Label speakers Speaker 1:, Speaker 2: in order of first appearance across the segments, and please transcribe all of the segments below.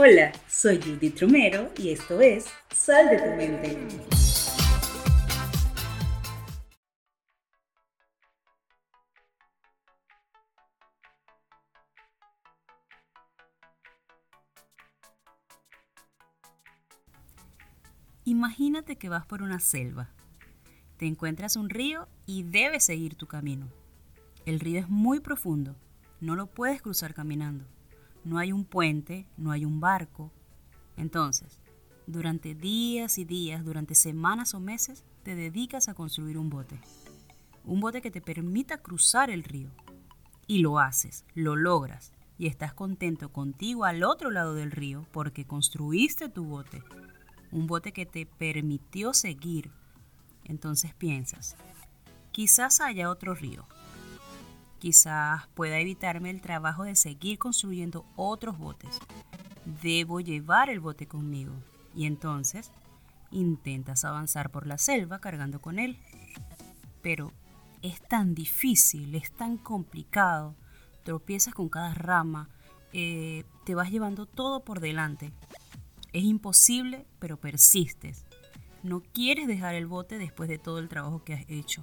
Speaker 1: Hola, soy Judith Romero y esto es Sal de tu mente. Imagínate que vas por una selva. Te encuentras un río y debes seguir tu camino. El río es muy profundo, no lo puedes cruzar caminando. No hay un puente, no hay un barco. Entonces, durante días y días, durante semanas o meses, te dedicas a construir un bote. Un bote que te permita cruzar el río. Y lo haces, lo logras, y estás contento contigo al otro lado del río porque construiste tu bote un bote que te permitió seguir. Entonces piensas, quizás haya otro río. Quizás pueda evitarme el trabajo de seguir construyendo otros botes. Debo llevar el bote conmigo. Y entonces intentas avanzar por la selva cargando con él. Pero es tan difícil, es tan complicado. Tropiezas con cada rama, eh, te vas llevando todo por delante. Es imposible, pero persistes. No quieres dejar el bote después de todo el trabajo que has hecho.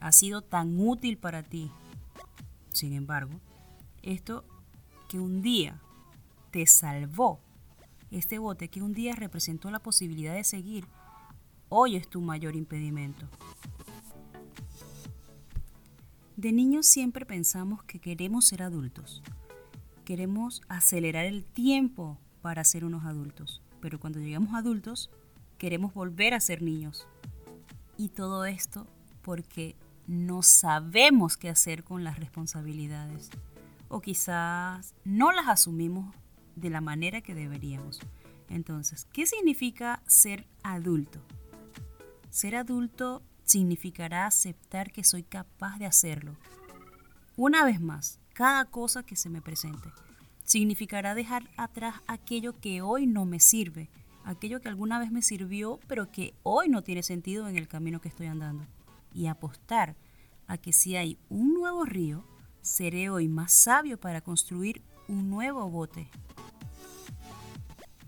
Speaker 1: Ha sido tan útil para ti. Sin embargo, esto que un día te salvó, este bote que un día representó la posibilidad de seguir, hoy es tu mayor impedimento. De niños siempre pensamos que queremos ser adultos. Queremos acelerar el tiempo para ser unos adultos. Pero cuando llegamos adultos, queremos volver a ser niños. Y todo esto porque no sabemos qué hacer con las responsabilidades. O quizás no las asumimos de la manera que deberíamos. Entonces, ¿qué significa ser adulto? Ser adulto significará aceptar que soy capaz de hacerlo. Una vez más, cada cosa que se me presente significará dejar atrás aquello que hoy no me sirve, aquello que alguna vez me sirvió, pero que hoy no tiene sentido en el camino que estoy andando. Y apostar a que si hay un nuevo río, seré hoy más sabio para construir un nuevo bote.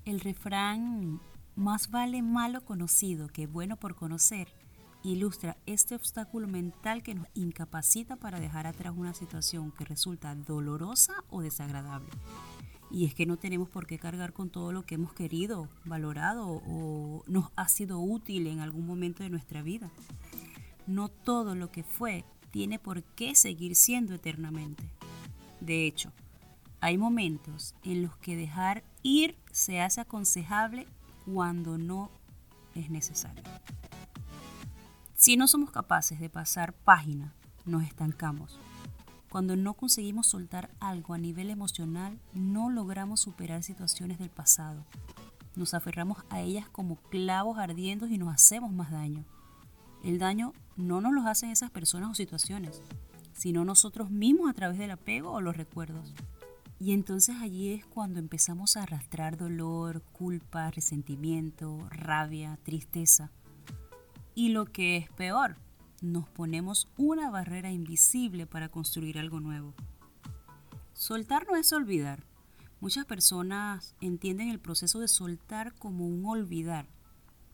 Speaker 1: El refrán más vale malo conocido que bueno por conocer ilustra este obstáculo mental que nos incapacita para dejar atrás una situación que resulta dolorosa o desagradable. Y es que no tenemos por qué cargar con todo lo que hemos querido, valorado o nos ha sido útil en algún momento de nuestra vida. No todo lo que fue tiene por qué seguir siendo eternamente. De hecho, hay momentos en los que dejar ir se hace aconsejable cuando no es necesario. Si no somos capaces de pasar página, nos estancamos. Cuando no conseguimos soltar algo a nivel emocional, no logramos superar situaciones del pasado. Nos aferramos a ellas como clavos ardientes y nos hacemos más daño. El daño no nos lo hacen esas personas o situaciones, sino nosotros mismos a través del apego o los recuerdos. Y entonces allí es cuando empezamos a arrastrar dolor, culpa, resentimiento, rabia, tristeza y lo que es peor, nos ponemos una barrera invisible para construir algo nuevo. Soltar no es olvidar. Muchas personas entienden el proceso de soltar como un olvidar,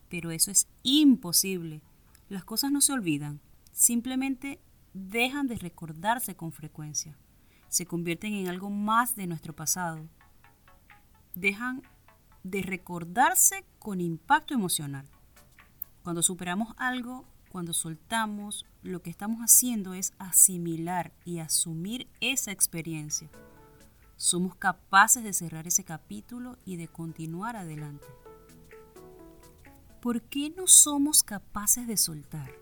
Speaker 1: pero eso es imposible. Las cosas no se olvidan, simplemente dejan de recordarse con frecuencia. Se convierten en algo más de nuestro pasado. Dejan de recordarse con impacto emocional. Cuando superamos algo, cuando soltamos, lo que estamos haciendo es asimilar y asumir esa experiencia. Somos capaces de cerrar ese capítulo y de continuar adelante. ¿Por qué no somos capaces de soltar?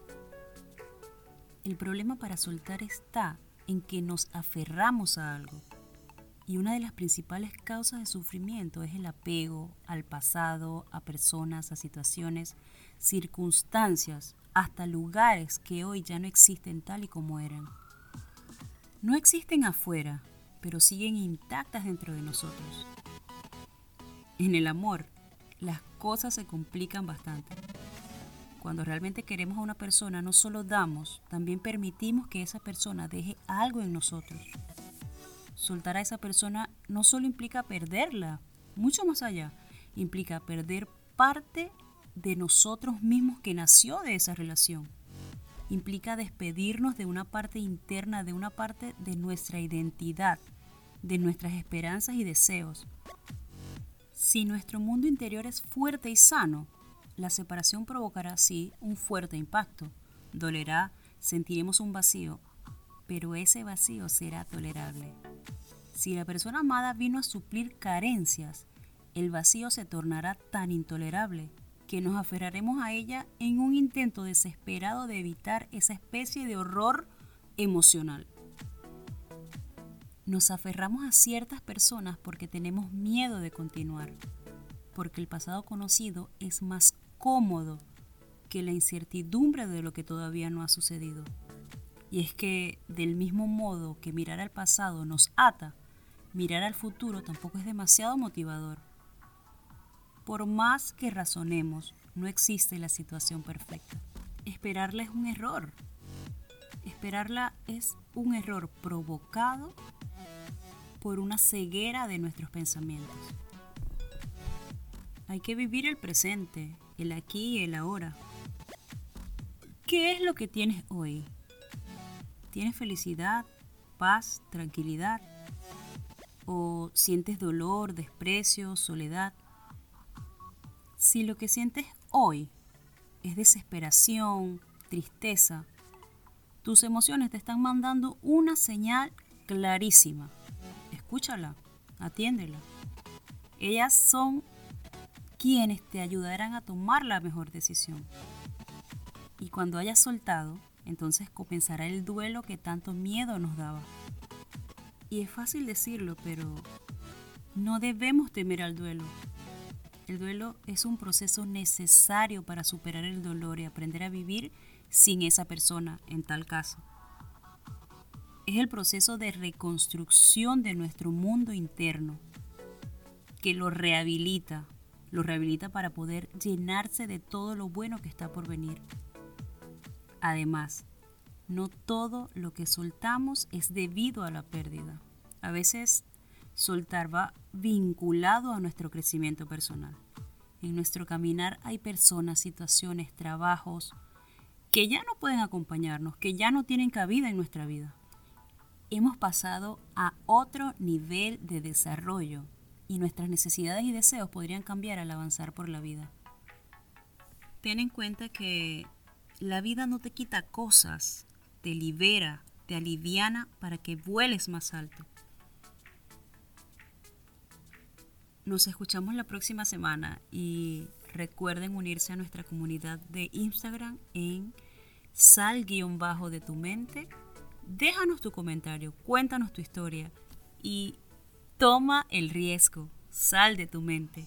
Speaker 1: El problema para soltar está en que nos aferramos a algo. Y una de las principales causas de sufrimiento es el apego al pasado, a personas, a situaciones circunstancias, hasta lugares que hoy ya no existen tal y como eran. No existen afuera, pero siguen intactas dentro de nosotros. En el amor, las cosas se complican bastante. Cuando realmente queremos a una persona, no solo damos, también permitimos que esa persona deje algo en nosotros. Soltar a esa persona no solo implica perderla, mucho más allá. Implica perder parte de nosotros mismos que nació de esa relación. Implica despedirnos de una parte interna, de una parte de nuestra identidad, de nuestras esperanzas y deseos. Si nuestro mundo interior es fuerte y sano, la separación provocará así un fuerte impacto. Dolerá, sentiremos un vacío, pero ese vacío será tolerable. Si la persona amada vino a suplir carencias, el vacío se tornará tan intolerable que nos aferraremos a ella en un intento desesperado de evitar esa especie de horror emocional. Nos aferramos a ciertas personas porque tenemos miedo de continuar, porque el pasado conocido es más cómodo que la incertidumbre de lo que todavía no ha sucedido. Y es que del mismo modo que mirar al pasado nos ata, mirar al futuro tampoco es demasiado motivador. Por más que razonemos, no existe la situación perfecta. Esperarla es un error. Esperarla es un error provocado por una ceguera de nuestros pensamientos. Hay que vivir el presente, el aquí y el ahora. ¿Qué es lo que tienes hoy? ¿Tienes felicidad, paz, tranquilidad? ¿O sientes dolor, desprecio, soledad? Si lo que sientes hoy es desesperación, tristeza, tus emociones te están mandando una señal clarísima. Escúchala, atiéndela. Ellas son quienes te ayudarán a tomar la mejor decisión. Y cuando hayas soltado, entonces comenzará el duelo que tanto miedo nos daba. Y es fácil decirlo, pero no debemos temer al duelo. El duelo es un proceso necesario para superar el dolor y aprender a vivir sin esa persona en tal caso. Es el proceso de reconstrucción de nuestro mundo interno que lo rehabilita, lo rehabilita para poder llenarse de todo lo bueno que está por venir. Además, no todo lo que soltamos es debido a la pérdida. A veces soltar va vinculado a nuestro crecimiento personal. En nuestro caminar hay personas, situaciones, trabajos que ya no pueden acompañarnos, que ya no tienen cabida en nuestra vida. Hemos pasado a otro nivel de desarrollo y nuestras necesidades y deseos podrían cambiar al avanzar por la vida. Ten en cuenta que la vida no te quita cosas, te libera, te aliviana para que vueles más alto. Nos escuchamos la próxima semana y recuerden unirse a nuestra comunidad de Instagram en sal-bajo de tu mente. Déjanos tu comentario, cuéntanos tu historia y toma el riesgo, sal de tu mente.